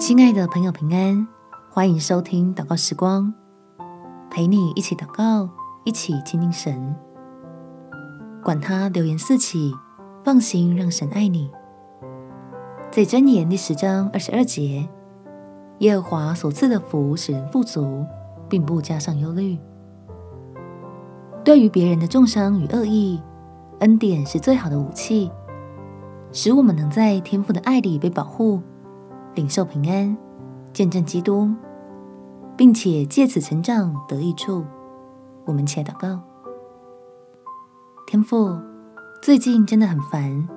亲爱的朋友，平安！欢迎收听祷告时光，陪你一起祷告，一起亲近神。管他流言四起，放心让神爱你。在箴言第十章二十二节，耶和华所赐的福使人富足，并不加上忧虑。对于别人的重伤与恶意，恩典是最好的武器，使我们能在天父的爱里被保护。领受平安，见证基督，并且借此成长得益处。我们且祷告。天父，最近真的很烦，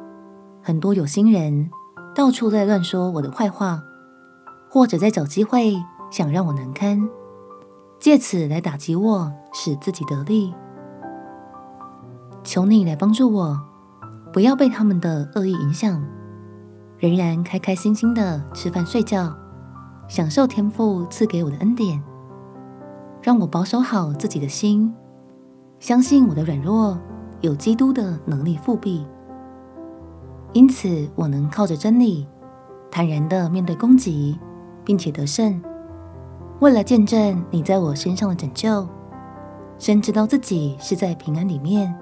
很多有心人到处在乱说我的坏话，或者在找机会想让我难堪，借此来打击我，使自己得利。求你来帮助我，不要被他们的恶意影响。仍然开开心心的吃饭睡觉，享受天父赐给我的恩典，让我保守好自己的心，相信我的软弱有基督的能力复辟，因此我能靠着真理坦然的面对攻击，并且得胜。为了见证你在我身上的拯救，深知道自己是在平安里面，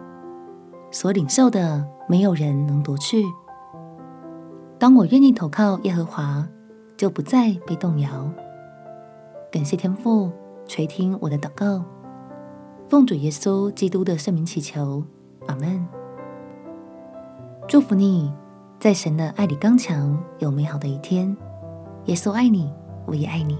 所领受的没有人能夺去。当我愿意投靠耶和华，就不再被动摇。感谢天父垂听我的祷告，奉主耶稣基督的圣名祈求，阿门。祝福你，在神的爱里刚强，有美好的一天。耶稣爱你，我也爱你。